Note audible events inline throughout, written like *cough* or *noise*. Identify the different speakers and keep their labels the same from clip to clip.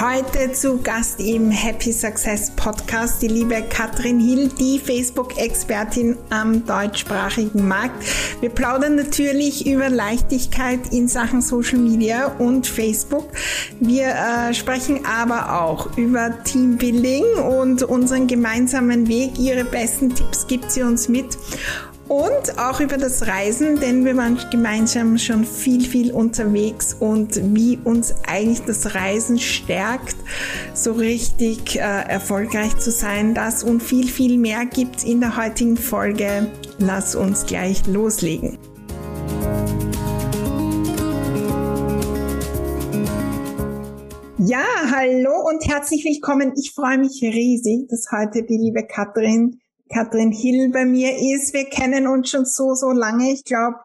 Speaker 1: Heute zu Gast im Happy Success Podcast die liebe Katrin Hill, die Facebook-Expertin am deutschsprachigen Markt. Wir plaudern natürlich über Leichtigkeit in Sachen Social Media und Facebook. Wir äh, sprechen aber auch über Teambuilding und unseren gemeinsamen Weg. Ihre besten Tipps gibt sie uns mit und auch über das Reisen, denn wir waren gemeinsam schon viel, viel unterwegs und wie uns eigentlich das Reisen stärkt, so richtig äh, erfolgreich zu sein. Das und viel, viel mehr gibt's in der heutigen Folge. Lass uns gleich loslegen. Ja, hallo und herzlich willkommen. Ich freue mich riesig, dass heute die liebe Katrin Katrin Hill bei mir ist. Wir kennen uns schon so, so lange. Ich glaube,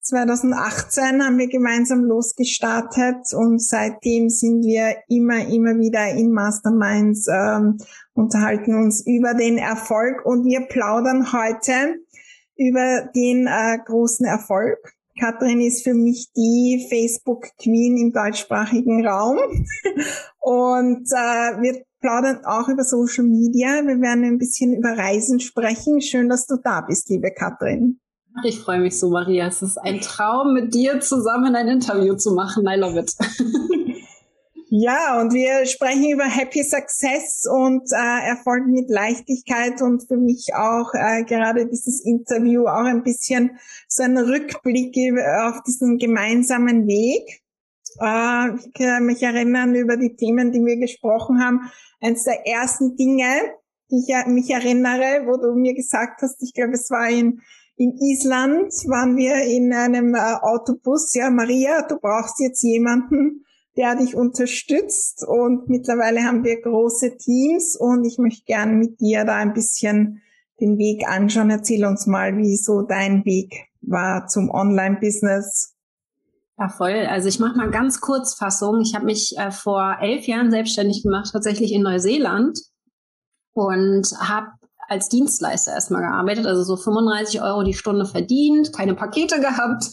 Speaker 1: 2018 haben wir gemeinsam losgestartet und seitdem sind wir immer, immer wieder in Masterminds, ähm, unterhalten uns über den Erfolg und wir plaudern heute über den äh, großen Erfolg. Katrin ist für mich die Facebook Queen im deutschsprachigen Raum *laughs* und äh, wir plaudern auch über Social Media. Wir werden ein bisschen über Reisen sprechen. Schön, dass du da bist, liebe Katrin.
Speaker 2: Ich freue mich so, Maria. Es ist ein Traum, mit dir zusammen ein Interview zu machen. I love it. *laughs*
Speaker 1: Ja, und wir sprechen über Happy Success und äh, Erfolg mit Leichtigkeit und für mich auch äh, gerade dieses Interview auch ein bisschen so ein Rückblick auf diesen gemeinsamen Weg. Äh, ich kann mich erinnern über die Themen, die wir gesprochen haben. Eines der ersten Dinge, die ich mich erinnere, wo du mir gesagt hast, ich glaube, es war in, in Island, waren wir in einem äh, Autobus. Ja, Maria, du brauchst jetzt jemanden, der dich unterstützt. Und mittlerweile haben wir große Teams und ich möchte gerne mit dir da ein bisschen den Weg anschauen. Erzähl uns mal, wie so dein Weg war zum Online-Business
Speaker 2: ja, voll. Also ich mache mal ganz kurz Fassung. Ich habe mich äh, vor elf Jahren selbstständig gemacht, tatsächlich in Neuseeland und habe als Dienstleister erstmal gearbeitet, also so 35 Euro die Stunde verdient, keine Pakete *laughs* gehabt,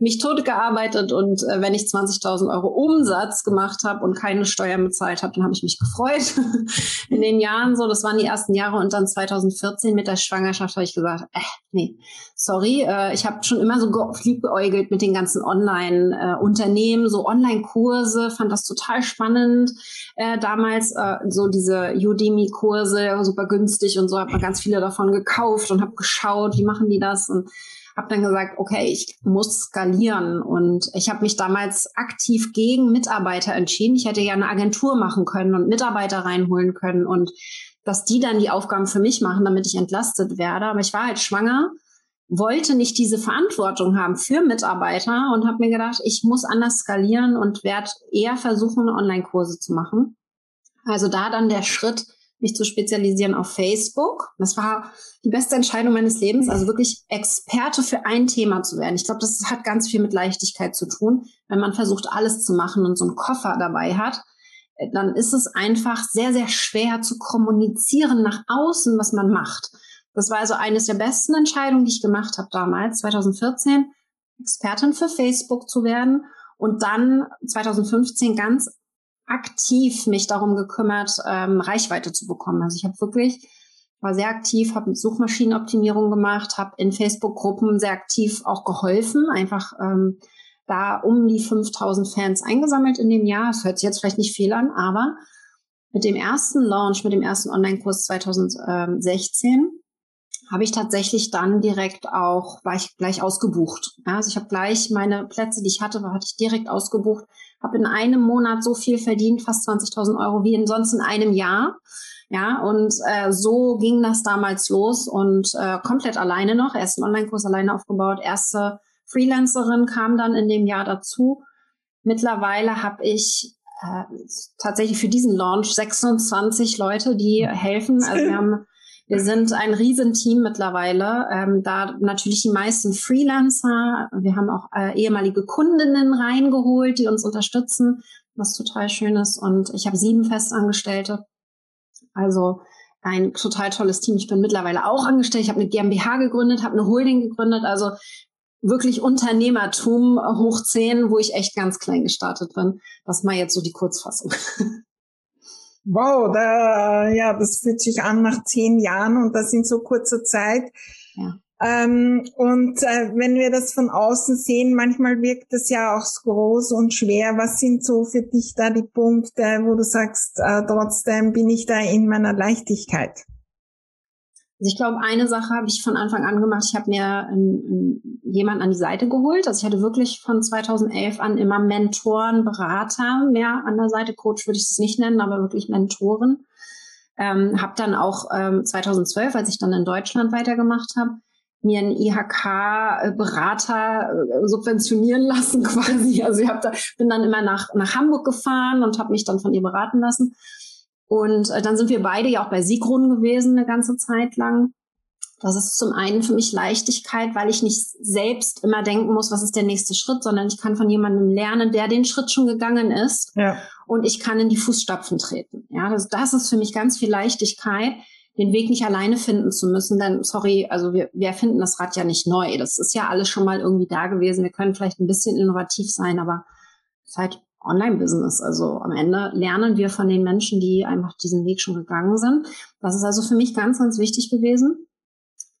Speaker 2: mich tot gearbeitet und äh, wenn ich 20.000 Euro Umsatz gemacht habe und keine Steuern bezahlt habe, dann habe ich mich gefreut. *laughs* In den Jahren so, das waren die ersten Jahre und dann 2014 mit der Schwangerschaft habe ich gesagt, äh, nee, sorry, äh, ich habe schon immer so liebgeäugelt mit den ganzen Online-Unternehmen, äh, so Online-Kurse, fand das total spannend. Äh, damals äh, so diese Udemy-Kurse, super günstig und so habe mir ganz viele davon gekauft und habe geschaut, wie machen die das und habe dann gesagt, okay, ich muss skalieren und ich habe mich damals aktiv gegen Mitarbeiter entschieden. Ich hätte ja eine Agentur machen können und Mitarbeiter reinholen können und dass die dann die Aufgaben für mich machen, damit ich entlastet werde. Aber ich war halt schwanger, wollte nicht diese Verantwortung haben für Mitarbeiter und habe mir gedacht, ich muss anders skalieren und werde eher versuchen, Online-Kurse zu machen. Also da dann der Schritt, mich zu spezialisieren auf Facebook. Das war die beste Entscheidung meines Lebens, also wirklich Experte für ein Thema zu werden. Ich glaube, das hat ganz viel mit Leichtigkeit zu tun. Wenn man versucht, alles zu machen und so einen Koffer dabei hat, dann ist es einfach sehr, sehr schwer zu kommunizieren nach außen, was man macht. Das war also eines der besten Entscheidungen, die ich gemacht habe damals, 2014, Expertin für Facebook zu werden und dann 2015 ganz aktiv mich darum gekümmert, ähm, Reichweite zu bekommen. Also ich habe wirklich war sehr aktiv, habe Suchmaschinenoptimierung gemacht, habe in Facebook-Gruppen sehr aktiv auch geholfen, einfach ähm, da um die 5000 Fans eingesammelt in dem Jahr. Das hört sich jetzt vielleicht nicht viel an, aber mit dem ersten Launch, mit dem ersten Online-Kurs 2016 habe ich tatsächlich dann direkt auch, war ich gleich ausgebucht. Ja, also ich habe gleich meine Plätze, die ich hatte, hatte ich direkt ausgebucht, habe in einem Monat so viel verdient, fast 20.000 Euro, wie in sonst in einem Jahr. Ja, und äh, so ging das damals los und äh, komplett alleine noch, ersten Online-Kurs alleine aufgebaut, erste Freelancerin kam dann in dem Jahr dazu. Mittlerweile habe ich äh, tatsächlich für diesen Launch 26 Leute, die helfen. Also wir *laughs* haben wir sind ein Riesenteam mittlerweile. Ähm, da natürlich die meisten Freelancer. Wir haben auch äh, ehemalige Kundinnen reingeholt, die uns unterstützen, was total schön ist. Und ich habe sieben Festangestellte. Also ein total tolles Team. Ich bin mittlerweile auch angestellt. Ich habe eine GmbH gegründet, habe eine Holding gegründet. Also wirklich Unternehmertum hoch zehn, wo ich echt ganz klein gestartet bin. Das mal jetzt so die Kurzfassung. *laughs*
Speaker 1: Wow, da, ja, das fühlt sich an nach zehn Jahren und das in so kurzer Zeit. Ja. Ähm, und äh, wenn wir das von außen sehen, manchmal wirkt das ja auch groß und schwer. Was sind so für dich da die Punkte, wo du sagst, äh, trotzdem bin ich da in meiner Leichtigkeit?
Speaker 2: Also ich glaube, eine Sache habe ich von Anfang an gemacht. Ich habe mir einen, jemanden an die Seite geholt. Also ich hatte wirklich von 2011 an immer Mentoren, Berater mehr an der Seite. Coach würde ich es nicht nennen, aber wirklich Mentoren. Ähm, habe dann auch ähm, 2012, als ich dann in Deutschland weitergemacht habe, mir einen IHK-Berater äh, subventionieren lassen *laughs* quasi. Also ich hab da, bin dann immer nach, nach Hamburg gefahren und habe mich dann von ihr beraten lassen. Und äh, dann sind wir beide ja auch bei Sigrun gewesen eine ganze Zeit lang. Das ist zum einen für mich Leichtigkeit, weil ich nicht selbst immer denken muss, was ist der nächste Schritt, sondern ich kann von jemandem lernen, der den Schritt schon gegangen ist. Ja. Und ich kann in die Fußstapfen treten. Ja, das, das ist für mich ganz viel Leichtigkeit, den Weg nicht alleine finden zu müssen. Denn, sorry, also wir, wir finden das Rad ja nicht neu. Das ist ja alles schon mal irgendwie da gewesen. Wir können vielleicht ein bisschen innovativ sein, aber es ist halt Online-Business. Also am Ende lernen wir von den Menschen, die einfach diesen Weg schon gegangen sind. Das ist also für mich ganz, ganz wichtig gewesen.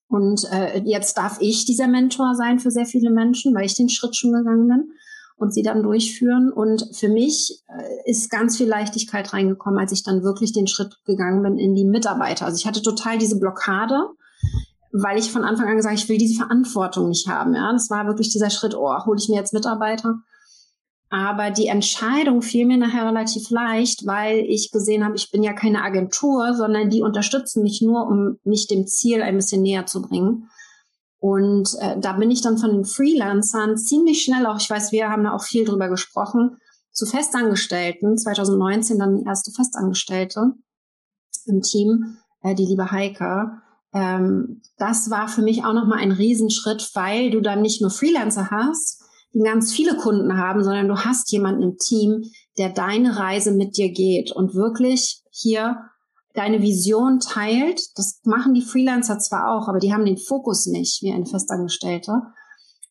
Speaker 2: Und äh, jetzt darf ich dieser Mentor sein für sehr viele Menschen, weil ich den Schritt schon gegangen bin und sie dann durchführen. Und für mich äh, ist ganz viel Leichtigkeit reingekommen, als ich dann wirklich den Schritt gegangen bin in die Mitarbeiter. Also ich hatte total diese Blockade, weil ich von Anfang an gesagt, ich will diese Verantwortung nicht haben. Ja, das war wirklich dieser Schritt, oh, hole ich mir jetzt Mitarbeiter. Aber die Entscheidung fiel mir nachher relativ leicht, weil ich gesehen habe, ich bin ja keine Agentur, sondern die unterstützen mich nur, um mich dem Ziel ein bisschen näher zu bringen. Und äh, da bin ich dann von den Freelancern ziemlich schnell auch, ich weiß, wir haben da auch viel drüber gesprochen, zu Festangestellten, 2019 dann die erste Festangestellte im Team, äh, die liebe Heike. Ähm, das war für mich auch nochmal ein Riesenschritt, weil du dann nicht nur Freelancer hast, die ganz viele Kunden haben, sondern du hast jemanden im Team, der deine Reise mit dir geht und wirklich hier deine Vision teilt. Das machen die Freelancer zwar auch, aber die haben den Fokus nicht wie eine Festangestellte.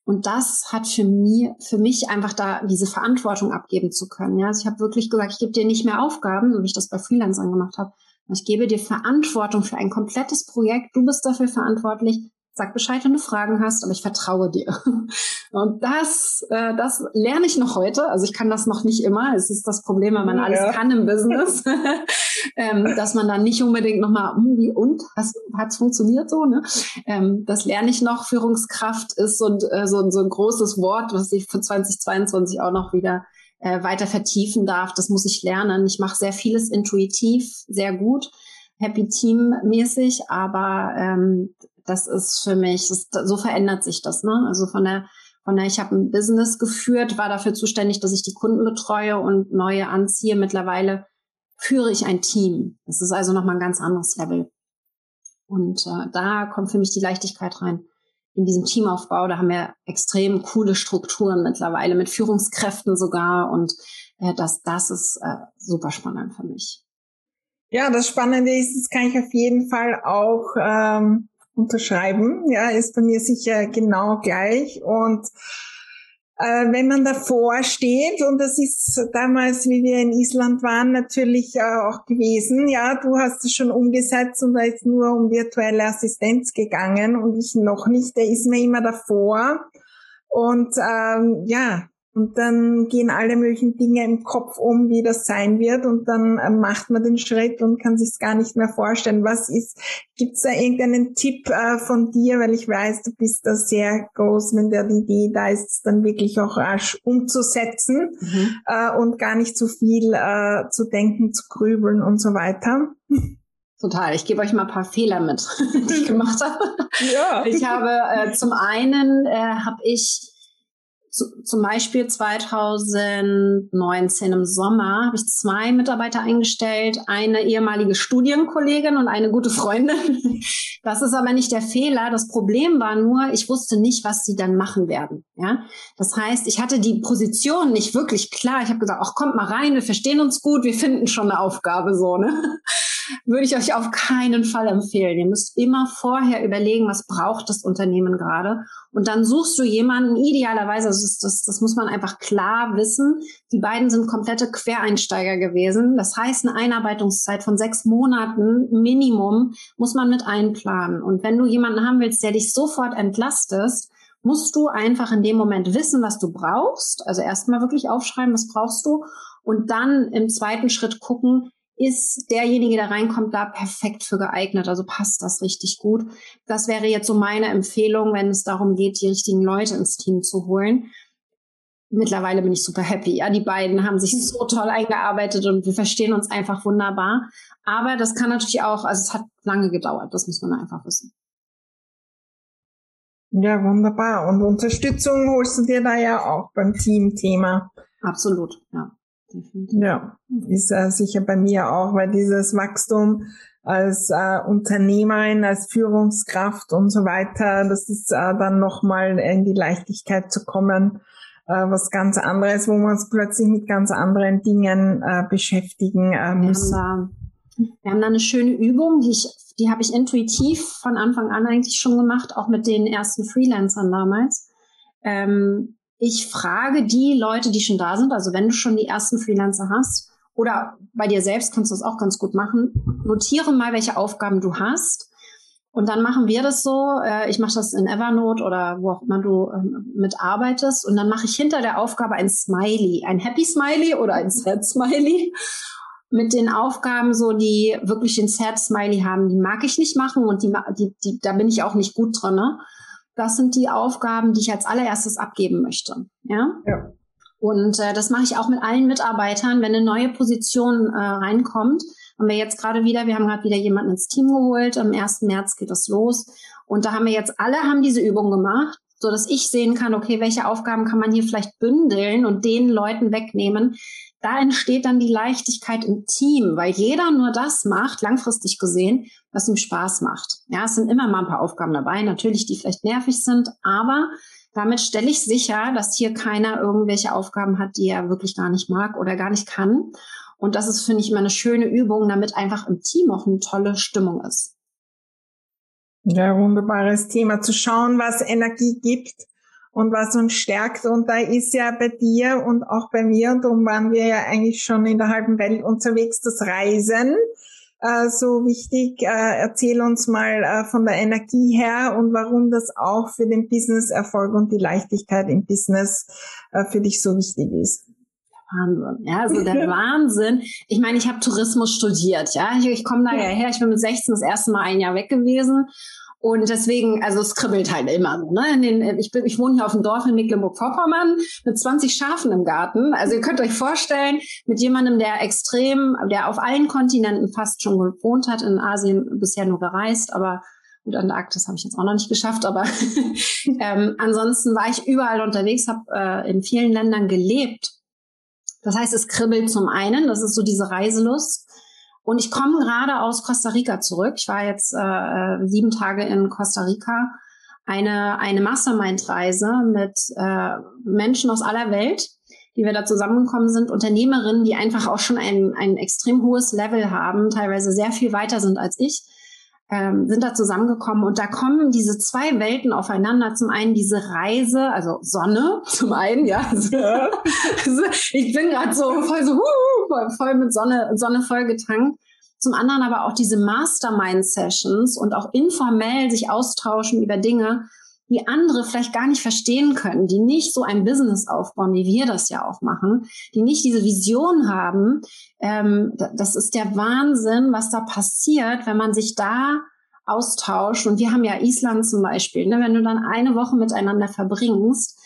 Speaker 2: Und das hat für mich, für mich einfach da diese Verantwortung abgeben zu können. Ja, also ich habe wirklich gesagt, ich gebe dir nicht mehr Aufgaben, so wie ich das bei Freelancern gemacht habe. Ich gebe dir Verantwortung für ein komplettes Projekt. Du bist dafür verantwortlich. Sag Bescheid, wenn du Fragen hast, aber ich vertraue dir. *laughs* Und das, äh, das lerne ich noch heute. Also ich kann das noch nicht immer. Es ist das Problem, wenn man ja. alles kann im Business, *laughs* ähm, dass man dann nicht unbedingt nochmal, hm, wie und, hat es funktioniert so? Ne? Ähm, das lerne ich noch. Führungskraft ist so, äh, so, so ein großes Wort, was ich für 2022 auch noch wieder äh, weiter vertiefen darf. Das muss ich lernen. Ich mache sehr vieles intuitiv, sehr gut. Happy Team mäßig, aber ähm, das ist für mich, das, so verändert sich das. Ne? Also von der, von der, ich habe ein Business geführt, war dafür zuständig, dass ich die Kunden betreue und neue anziehe. Mittlerweile führe ich ein Team. Das ist also nochmal ein ganz anderes Level. Und äh, da kommt für mich die Leichtigkeit rein. In diesem Teamaufbau, da haben wir extrem coole Strukturen mittlerweile, mit Führungskräften sogar. Und äh, das, das ist äh, super spannend für mich.
Speaker 1: Ja, das Spannende ist, das kann ich auf jeden Fall auch ähm, unterschreiben. Ja, ist bei mir sicher genau gleich. Und äh, wenn man davor steht, und das ist damals, wie wir in Island waren, natürlich äh, auch gewesen, ja, du hast es schon umgesetzt und da ist nur um virtuelle Assistenz gegangen und ich noch nicht, der ist mir immer davor. Und ähm, ja, und dann gehen alle möglichen Dinge im Kopf um, wie das sein wird. Und dann äh, macht man den Schritt und kann sich gar nicht mehr vorstellen. Was ist, gibt es da irgendeinen Tipp äh, von dir? Weil ich weiß, du bist da sehr groß, wenn der Idee da ist, dann wirklich auch rasch umzusetzen mhm. äh, und gar nicht zu viel äh, zu denken, zu grübeln und so weiter. *laughs*
Speaker 2: Total. Ich gebe euch mal ein paar Fehler mit, *laughs* die ich gemacht habe. Ja. Ich habe äh, zum einen äh, habe ich zu, zum Beispiel 2019 im Sommer habe ich zwei Mitarbeiter eingestellt, eine ehemalige Studienkollegin und eine gute Freundin. *laughs* Das ist aber nicht der Fehler. Das Problem war nur, ich wusste nicht, was sie dann machen werden. Ja, das heißt, ich hatte die Position nicht wirklich klar. Ich habe gesagt, ach kommt mal rein, wir verstehen uns gut, wir finden schon eine Aufgabe so. Ne? Würde ich euch auf keinen Fall empfehlen. Ihr müsst immer vorher überlegen, was braucht das Unternehmen gerade. Und dann suchst du jemanden, idealerweise, das, das, das muss man einfach klar wissen, die beiden sind komplette Quereinsteiger gewesen. Das heißt, eine Einarbeitungszeit von sechs Monaten Minimum muss man mit einplanen. Und wenn du jemanden haben willst, der dich sofort entlastest, musst du einfach in dem Moment wissen, was du brauchst. Also erstmal wirklich aufschreiben, was brauchst du. Und dann im zweiten Schritt gucken, ist derjenige, der reinkommt, da perfekt für geeignet. Also passt das richtig gut. Das wäre jetzt so meine Empfehlung, wenn es darum geht, die richtigen Leute ins Team zu holen. Mittlerweile bin ich super happy. Ja, die beiden haben sich so toll eingearbeitet und wir verstehen uns einfach wunderbar. Aber das kann natürlich auch, also es hat lange gedauert. Das muss man einfach wissen.
Speaker 1: Ja, wunderbar. Und Unterstützung holst du dir da ja auch beim Teamthema.
Speaker 2: Absolut, ja.
Speaker 1: Ja, ist äh, sicher bei mir auch, weil dieses Wachstum als äh, Unternehmerin, als Führungskraft und so weiter, das ist äh, dann nochmal in die Leichtigkeit zu kommen, äh, was ganz anderes, wo wir uns plötzlich mit ganz anderen Dingen äh, beschäftigen äh, müssen.
Speaker 2: Wir haben, da, wir haben da eine schöne Übung, die ich, die habe ich intuitiv von Anfang an eigentlich schon gemacht, auch mit den ersten Freelancern damals. Ähm, ich frage die Leute, die schon da sind, also wenn du schon die ersten Freelancer hast oder bei dir selbst kannst du das auch ganz gut machen, notiere mal, welche Aufgaben du hast. Und dann machen wir das so, äh, ich mache das in Evernote oder wo auch immer du ähm, mitarbeitest und dann mache ich hinter der Aufgabe ein Smiley, ein Happy Smiley oder ein Sad Smiley mit den Aufgaben so, die wirklich den Sad Smiley haben, die mag ich nicht machen und die, die, die da bin ich auch nicht gut drin. Ne? Das sind die Aufgaben, die ich als allererstes abgeben möchte. Ja. ja. Und äh, das mache ich auch mit allen Mitarbeitern, wenn eine neue Position äh, reinkommt. Haben wir jetzt gerade wieder, wir haben gerade wieder jemanden ins Team geholt. Am 1. März geht das los. Und da haben wir jetzt alle haben diese Übung gemacht, so dass ich sehen kann, okay, welche Aufgaben kann man hier vielleicht bündeln und den Leuten wegnehmen, da entsteht dann die Leichtigkeit im Team, weil jeder nur das macht, langfristig gesehen, was ihm Spaß macht. Ja, es sind immer mal ein paar Aufgaben dabei, natürlich, die vielleicht nervig sind, aber damit stelle ich sicher, dass hier keiner irgendwelche Aufgaben hat, die er wirklich gar nicht mag oder gar nicht kann. Und das ist, finde ich, immer eine schöne Übung, damit einfach im Team auch eine tolle Stimmung ist.
Speaker 1: Ja, wunderbares Thema, zu schauen, was Energie gibt und was uns stärkt. Und da ist ja bei dir und auch bei mir, und darum waren wir ja eigentlich schon in der halben Welt unterwegs, das Reisen. Äh, so wichtig. Äh, erzähl uns mal äh, von der Energie her und warum das auch für den Business-Erfolg und die Leichtigkeit im Business äh, für dich so wichtig ist.
Speaker 2: Wahnsinn. Ja, also der *laughs* Wahnsinn. Ich meine, ich habe Tourismus studiert, ja. Ich, ich komme da ja her. Ich bin mit 16 das erste Mal ein Jahr weg gewesen und deswegen, also es kribbelt halt immer so. Ne? In den, ich, bin, ich wohne hier auf dem Dorf in Mecklenburg-Vorpommern mit 20 Schafen im Garten. Also ihr könnt euch vorstellen, mit jemandem, der extrem, der auf allen Kontinenten fast schon gewohnt hat, in Asien bisher nur gereist, aber gut, Antarktis habe ich jetzt auch noch nicht geschafft, aber *laughs* ähm, ansonsten war ich überall unterwegs, habe äh, in vielen Ländern gelebt. Das heißt, es kribbelt zum einen, das ist so diese Reiselust. Und ich komme gerade aus Costa Rica zurück. Ich war jetzt äh, sieben Tage in Costa Rica. Eine, eine Mastermind-Reise mit äh, Menschen aus aller Welt, die wir da zusammengekommen sind. Unternehmerinnen, die einfach auch schon ein, ein extrem hohes Level haben, teilweise sehr viel weiter sind als ich ähm, sind da zusammengekommen und da kommen diese zwei Welten aufeinander. Zum einen diese Reise, also Sonne, *laughs* zum einen, ja. *laughs* Ich bin gerade so voll so uh, voll, voll mit Sonne, Sonne voll getankt. Zum anderen aber auch diese Mastermind-Sessions und auch informell sich austauschen über Dinge, die andere vielleicht gar nicht verstehen können, die nicht so ein Business aufbauen, wie wir das ja auch machen, die nicht diese Vision haben. Ähm, das ist der Wahnsinn, was da passiert, wenn man sich da austauscht. Und wir haben ja Island zum Beispiel, ne? wenn du dann eine Woche miteinander verbringst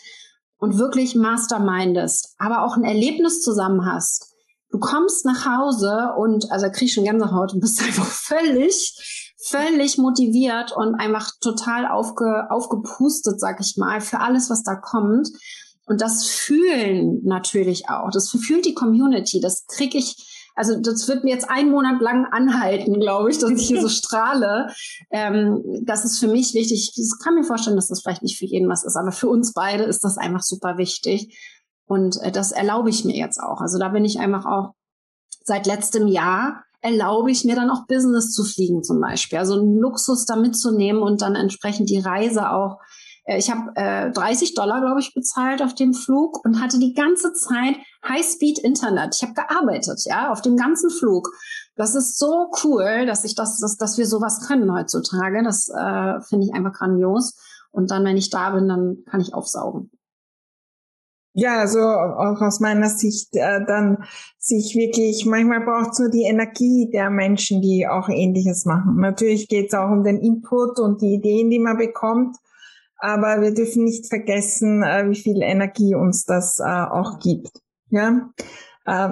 Speaker 2: und wirklich mastermindest, aber auch ein Erlebnis zusammen hast. Du kommst nach Hause und, also kriegst schon Gänsehaut und bist *laughs* einfach völlig völlig motiviert und einfach total aufge, aufgepustet, sag ich mal, für alles, was da kommt. Und das fühlen natürlich auch. Das fühlt die Community. Das kriege ich, also das wird mir jetzt einen Monat lang anhalten, glaube ich, dass ich hier so *laughs* strahle. Ähm, das ist für mich wichtig. Ich kann mir vorstellen, dass das vielleicht nicht für jeden was ist, aber für uns beide ist das einfach super wichtig. Und äh, das erlaube ich mir jetzt auch. Also da bin ich einfach auch seit letztem Jahr erlaube ich mir dann auch Business zu fliegen zum Beispiel. Also einen Luxus da mitzunehmen und dann entsprechend die Reise auch. Äh, ich habe äh, 30 Dollar, glaube ich, bezahlt auf dem Flug und hatte die ganze Zeit High-Speed-Internet. Ich habe gearbeitet, ja, auf dem ganzen Flug. Das ist so cool, dass ich das, dass, dass wir sowas können heutzutage. Das äh, finde ich einfach grandios. Und dann, wenn ich da bin, dann kann ich aufsaugen.
Speaker 1: Ja, also auch aus meiner Sicht äh, dann sich wirklich, manchmal braucht es nur die Energie der Menschen, die auch ähnliches machen. Natürlich geht es auch um den Input und die Ideen, die man bekommt, aber wir dürfen nicht vergessen, äh, wie viel Energie uns das äh, auch gibt. Ja. Äh,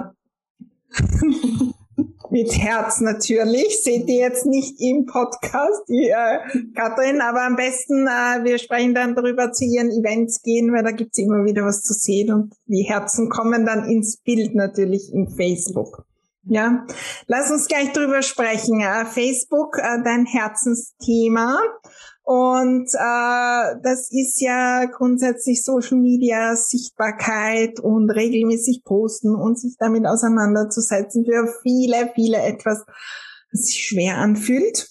Speaker 1: *laughs* mit Herz natürlich. Seht ihr jetzt nicht im Podcast, die äh, Katrin, aber am besten, äh, wir sprechen dann darüber zu ihren Events gehen, weil da gibt's immer wieder was zu sehen und die Herzen kommen dann ins Bild natürlich im Facebook. Ja, lass uns gleich drüber sprechen. Äh, Facebook, äh, dein Herzensthema. Und äh, das ist ja grundsätzlich Social Media, Sichtbarkeit und regelmäßig posten und sich damit auseinanderzusetzen für viele, viele etwas, was sich schwer anfühlt.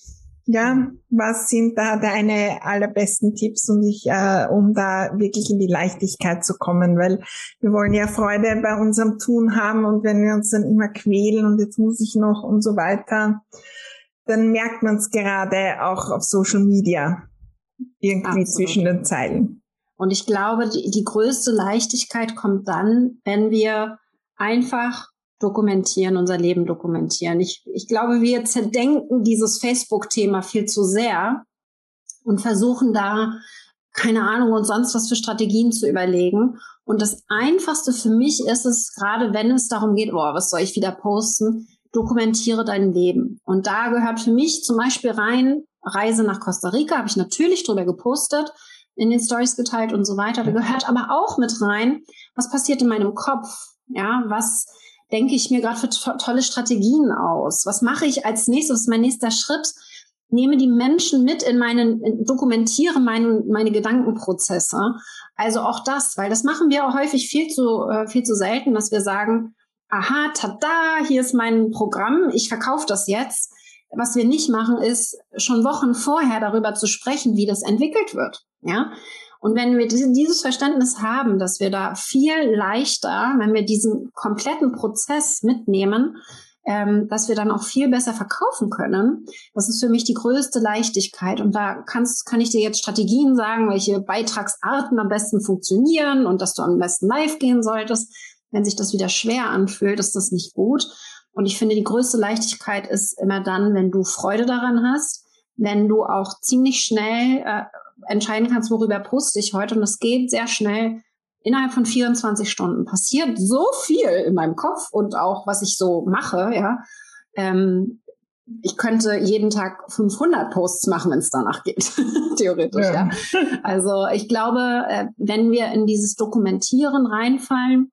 Speaker 1: Ja, was sind da deine allerbesten Tipps, um dich, äh, um da wirklich in die Leichtigkeit zu kommen? Weil wir wollen ja Freude bei unserem Tun haben und wenn wir uns dann immer quälen und jetzt muss ich noch und so weiter, dann merkt man es gerade auch auf Social Media irgendwie Absolut. zwischen den Zeilen.
Speaker 2: Und ich glaube, die, die größte Leichtigkeit kommt dann, wenn wir einfach dokumentieren, unser Leben dokumentieren. Ich, ich glaube, wir zerdenken dieses Facebook-Thema viel zu sehr und versuchen da, keine Ahnung, und sonst was für Strategien zu überlegen. Und das Einfachste für mich ist es, gerade wenn es darum geht, oh, was soll ich wieder posten, dokumentiere dein Leben. Und da gehört für mich zum Beispiel rein, Reise nach Costa Rica, habe ich natürlich drüber gepostet, in den Stories geteilt und so weiter. Da gehört aber auch mit rein, was passiert in meinem Kopf? Ja, was denke ich mir gerade für to tolle Strategien aus? Was mache ich als nächstes? Was ist mein nächster Schritt? Nehme die Menschen mit in meinen, dokumentiere meine, meine Gedankenprozesse. Also auch das, weil das machen wir auch häufig viel zu, äh, viel zu selten, dass wir sagen, aha, tada, hier ist mein Programm, ich verkaufe das jetzt. Was wir nicht machen, ist schon Wochen vorher darüber zu sprechen, wie das entwickelt wird. Ja. Und wenn wir dieses Verständnis haben, dass wir da viel leichter, wenn wir diesen kompletten Prozess mitnehmen, ähm, dass wir dann auch viel besser verkaufen können. Das ist für mich die größte Leichtigkeit. Und da kannst, kann ich dir jetzt Strategien sagen, welche Beitragsarten am besten funktionieren und dass du am besten live gehen solltest wenn sich das wieder schwer anfühlt, ist das nicht gut. Und ich finde, die größte Leichtigkeit ist immer dann, wenn du Freude daran hast, wenn du auch ziemlich schnell äh, entscheiden kannst, worüber poste ich heute. Und es geht sehr schnell. Innerhalb von 24 Stunden passiert so viel in meinem Kopf und auch, was ich so mache, ja. Ähm, ich könnte jeden Tag 500 Posts machen, wenn es danach geht, *laughs* theoretisch. Ja. ja. Also ich glaube, äh, wenn wir in dieses Dokumentieren reinfallen,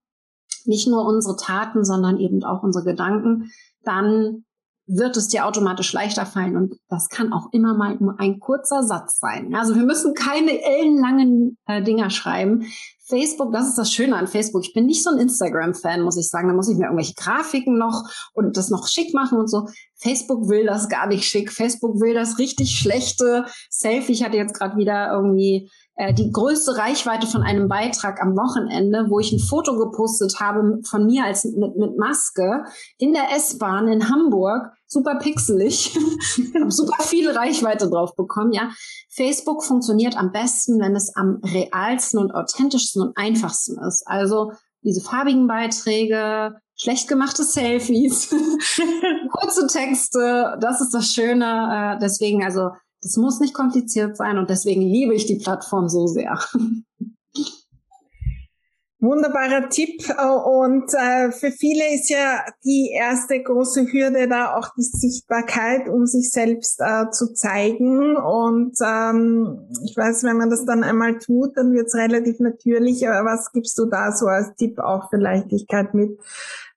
Speaker 2: nicht nur unsere Taten, sondern eben auch unsere Gedanken, dann wird es dir automatisch leichter fallen. Und das kann auch immer mal nur ein kurzer Satz sein. Also wir müssen keine ellenlangen äh, Dinger schreiben. Facebook, das ist das Schöne an Facebook. Ich bin nicht so ein Instagram-Fan, muss ich sagen. Da muss ich mir irgendwelche Grafiken noch und das noch schick machen und so. Facebook will das gar nicht schick. Facebook will das richtig schlechte Selfie. Ich hatte jetzt gerade wieder irgendwie die größte Reichweite von einem Beitrag am Wochenende, wo ich ein Foto gepostet habe von mir als mit, mit Maske in der S-Bahn in Hamburg, super pixelig, *laughs* super viel Reichweite drauf bekommen. Ja, Facebook funktioniert am besten, wenn es am realsten und authentischsten und einfachsten ist. Also diese farbigen Beiträge, schlecht gemachte Selfies, *laughs* kurze Texte, das ist das Schöne. Äh, deswegen also das muss nicht kompliziert sein und deswegen liebe ich die Plattform so sehr.
Speaker 1: Wunderbarer Tipp und äh, für viele ist ja die erste große Hürde da auch die Sichtbarkeit, um sich selbst äh, zu zeigen und ähm, ich weiß, wenn man das dann einmal tut, dann wird es relativ natürlich, aber was gibst du da so als Tipp auch für Leichtigkeit mit,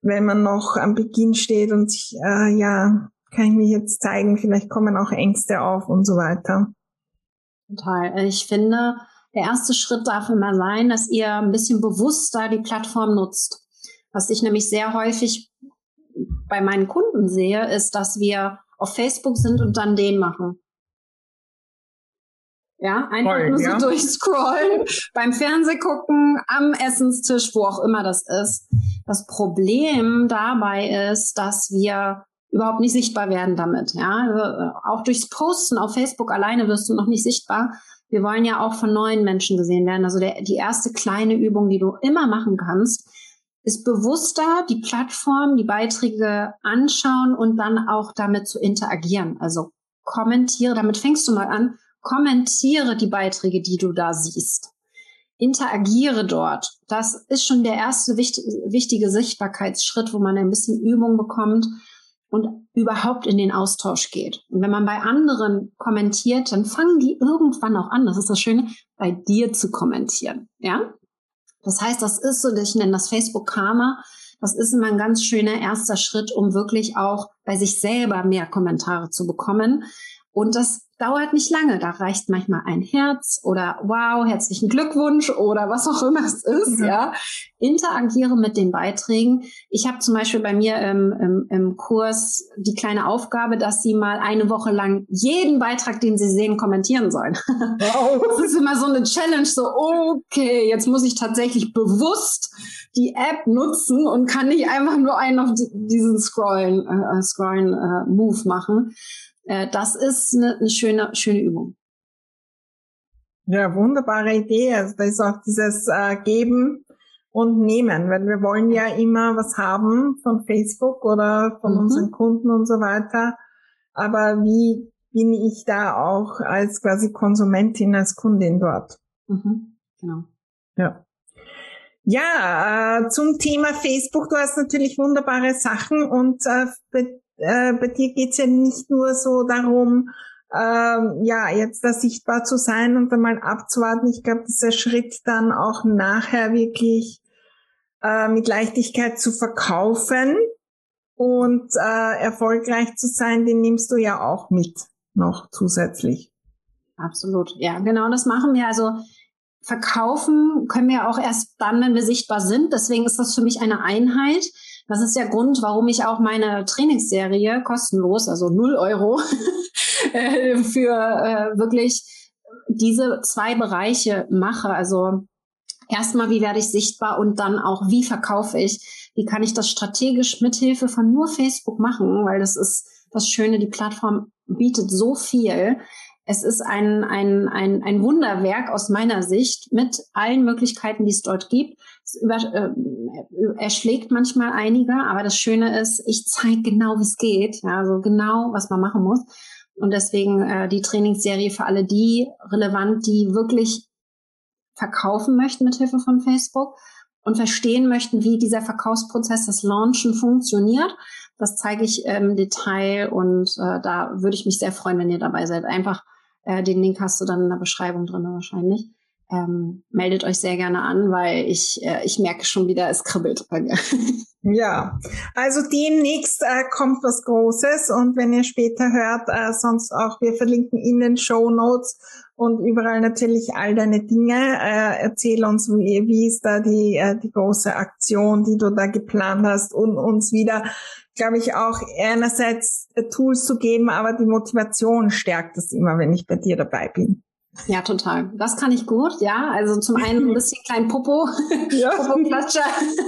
Speaker 1: wenn man noch am Beginn steht und sich äh, ja kann ich mich jetzt zeigen, vielleicht kommen auch Ängste auf und so weiter.
Speaker 2: Total. Ich finde, der erste Schritt darf immer sein, dass ihr ein bisschen bewusster die Plattform nutzt. Was ich nämlich sehr häufig bei meinen Kunden sehe, ist, dass wir auf Facebook sind und dann den machen. Ja, einfach Voll, nur so ja. *laughs* durchscrollen, beim Fernseh gucken, am Essenstisch, wo auch immer das ist. Das Problem dabei ist, dass wir überhaupt nicht sichtbar werden damit. Ja, also äh, auch durchs Posten auf Facebook alleine wirst du noch nicht sichtbar. Wir wollen ja auch von neuen Menschen gesehen werden. Also der, die erste kleine Übung, die du immer machen kannst, ist bewusster die Plattform, die Beiträge anschauen und dann auch damit zu interagieren. Also kommentiere, damit fängst du mal an, kommentiere die Beiträge, die du da siehst. Interagiere dort. Das ist schon der erste wichtige Sichtbarkeitsschritt, wo man ein bisschen Übung bekommt und überhaupt in den Austausch geht. Und wenn man bei anderen kommentiert, dann fangen die irgendwann auch an, das ist das Schöne, bei dir zu kommentieren. Ja? Das heißt, das ist so, ich nenne das Facebook Karma. Das ist immer ein ganz schöner erster Schritt, um wirklich auch bei sich selber mehr Kommentare zu bekommen. Und das dauert nicht lange. Da reicht manchmal ein Herz oder wow, herzlichen Glückwunsch oder was auch immer es ist. Mhm. Ja, interagiere mit den Beiträgen. Ich habe zum Beispiel bei mir im, im, im Kurs die kleine Aufgabe, dass sie mal eine Woche lang jeden Beitrag, den sie sehen, kommentieren sollen. Wow. *laughs* Das ist immer so eine Challenge. So okay, jetzt muss ich tatsächlich bewusst die App nutzen und kann nicht einfach nur einen auf diesen Scrollen, äh, Scrollen äh, Move machen äh, das ist eine, eine schöne, schöne Übung.
Speaker 1: Ja, wunderbare Idee. Also da ist auch dieses äh, Geben und Nehmen, weil wir wollen ja immer was haben von Facebook oder von mhm. unseren Kunden und so weiter. Aber wie bin ich da auch als quasi Konsumentin, als Kundin dort?
Speaker 2: Mhm. Genau.
Speaker 1: Ja. Ja, äh, zum Thema Facebook, du hast natürlich wunderbare Sachen und äh, äh, bei dir geht's ja nicht nur so darum, ähm, ja, jetzt da sichtbar zu sein und einmal abzuwarten. Ich glaube, dieser Schritt dann auch nachher wirklich äh, mit Leichtigkeit zu verkaufen und äh, erfolgreich zu sein, den nimmst du ja auch mit noch zusätzlich.
Speaker 2: Absolut, ja, genau, das machen wir. Also verkaufen können wir auch erst dann, wenn wir sichtbar sind. Deswegen ist das für mich eine Einheit. Das ist der Grund, warum ich auch meine Trainingsserie kostenlos, also 0 Euro, *laughs* äh, für äh, wirklich diese zwei Bereiche mache. Also erstmal, wie werde ich sichtbar und dann auch, wie verkaufe ich? Wie kann ich das strategisch mithilfe von nur Facebook machen? Weil das ist das Schöne, die Plattform bietet so viel. Es ist ein, ein, ein, ein Wunderwerk aus meiner Sicht mit allen Möglichkeiten, die es dort gibt. Es über, äh, erschlägt manchmal einige, aber das Schöne ist, ich zeige genau, wie es geht, ja, also genau, was man machen muss. Und deswegen äh, die Trainingsserie für alle die relevant, die wirklich verkaufen möchten mit Hilfe von Facebook und verstehen möchten, wie dieser Verkaufsprozess, das Launchen funktioniert. Das zeige ich im Detail und äh, da würde ich mich sehr freuen, wenn ihr dabei seid. Einfach äh, den Link hast du dann in der Beschreibung drin wahrscheinlich. Ähm, meldet euch sehr gerne an, weil ich, äh, ich merke schon wieder, es kribbelt. *laughs*
Speaker 1: Ja, also demnächst äh, kommt was Großes und wenn ihr später hört, äh, sonst auch, wir verlinken in den Show Notes und überall natürlich all deine Dinge. Äh, erzähl uns, wie, wie ist da die, äh, die große Aktion, die du da geplant hast und uns wieder glaube ich, auch einerseits Tools zu geben, aber die Motivation stärkt es immer, wenn ich bei dir dabei bin.
Speaker 2: Ja, total. Das kann ich gut, ja. Also zum einen ein bisschen klein Popo, *laughs* ja. Popo-Klatscher,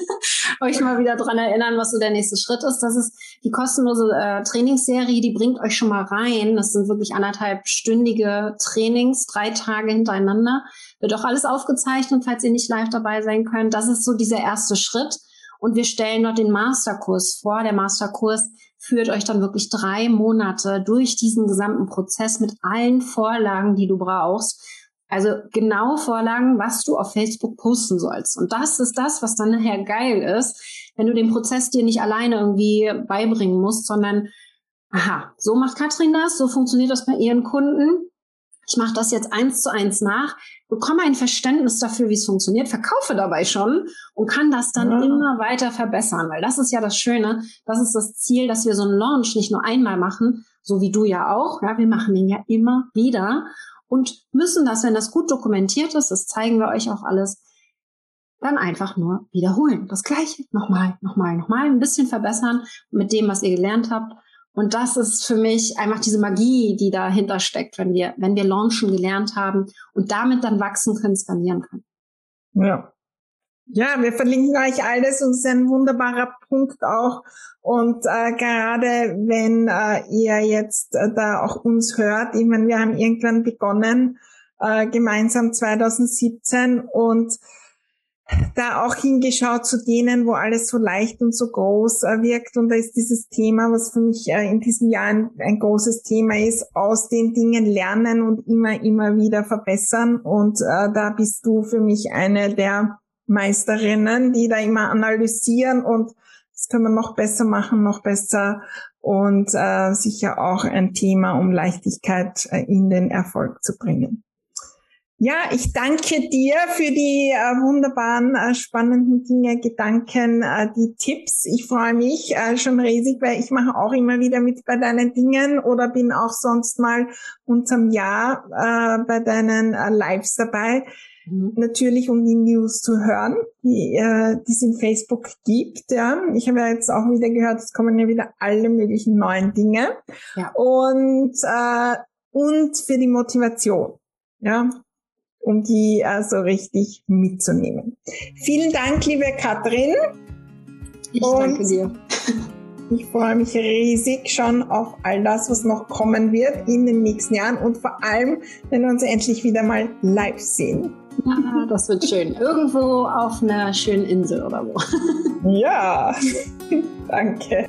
Speaker 2: *laughs* euch mal wieder dran erinnern, was so der nächste Schritt ist. Das ist die kostenlose äh, Trainingsserie, die bringt euch schon mal rein. Das sind wirklich anderthalb stündige Trainings, drei Tage hintereinander. Wird auch alles aufgezeichnet, falls ihr nicht live dabei sein könnt. Das ist so dieser erste Schritt. Und wir stellen noch den Masterkurs vor. Der Masterkurs führt euch dann wirklich drei Monate durch diesen gesamten Prozess mit allen Vorlagen, die du brauchst. Also genau Vorlagen, was du auf Facebook posten sollst. Und das ist das, was dann nachher geil ist, wenn du den Prozess dir nicht alleine irgendwie beibringen musst, sondern, aha, so macht Katrin das, so funktioniert das bei ihren Kunden. Ich mache das jetzt eins zu eins nach bekomme ein Verständnis dafür, wie es funktioniert, verkaufe dabei schon und kann das dann ja. immer weiter verbessern, weil das ist ja das Schöne, das ist das Ziel, dass wir so einen Launch nicht nur einmal machen, so wie du ja auch, ja, wir machen den ja immer wieder und müssen das, wenn das gut dokumentiert ist, das zeigen wir euch auch alles, dann einfach nur wiederholen. Das gleiche nochmal, nochmal, nochmal, ein bisschen verbessern mit dem, was ihr gelernt habt und das ist für mich einfach diese Magie, die dahinter steckt, wenn wir, wenn wir Launchen gelernt haben und damit dann wachsen können, skalieren können.
Speaker 1: Ja. Ja, wir verlinken euch alles und es ist ein wunderbarer Punkt auch. Und äh, gerade wenn äh, ihr jetzt äh, da auch uns hört, ich meine, wir haben irgendwann begonnen, äh, gemeinsam 2017 und da auch hingeschaut zu denen, wo alles so leicht und so groß äh, wirkt. Und da ist dieses Thema, was für mich äh, in diesem Jahr ein, ein, großes Thema ist, aus den Dingen lernen und immer, immer wieder verbessern. Und äh, da bist du für mich eine der Meisterinnen, die da immer analysieren und das können wir noch besser machen, noch besser und äh, sicher auch ein Thema, um Leichtigkeit äh, in den Erfolg zu bringen. Ja, ich danke dir für die äh, wunderbaren, äh, spannenden Dinge, Gedanken, äh, die Tipps. Ich freue mich äh, schon riesig, weil ich mache auch immer wieder mit bei deinen Dingen oder bin auch sonst mal unterm Jahr äh, bei deinen äh, Lives dabei. Mhm. Natürlich, um die News zu hören, die, die es in Facebook gibt. Ja. Ich habe ja jetzt auch wieder gehört, es kommen ja wieder alle möglichen neuen Dinge. Ja. Und, äh, und für die Motivation. Ja, um die also richtig mitzunehmen. Vielen Dank, liebe Katrin.
Speaker 2: Ich danke dir.
Speaker 1: Ich freue mich riesig schon auf all das, was noch kommen wird in den nächsten Jahren und vor allem, wenn wir uns endlich wieder mal live sehen.
Speaker 2: Ja, das wird schön. Irgendwo auf einer schönen Insel oder wo.
Speaker 1: Ja, *laughs* danke.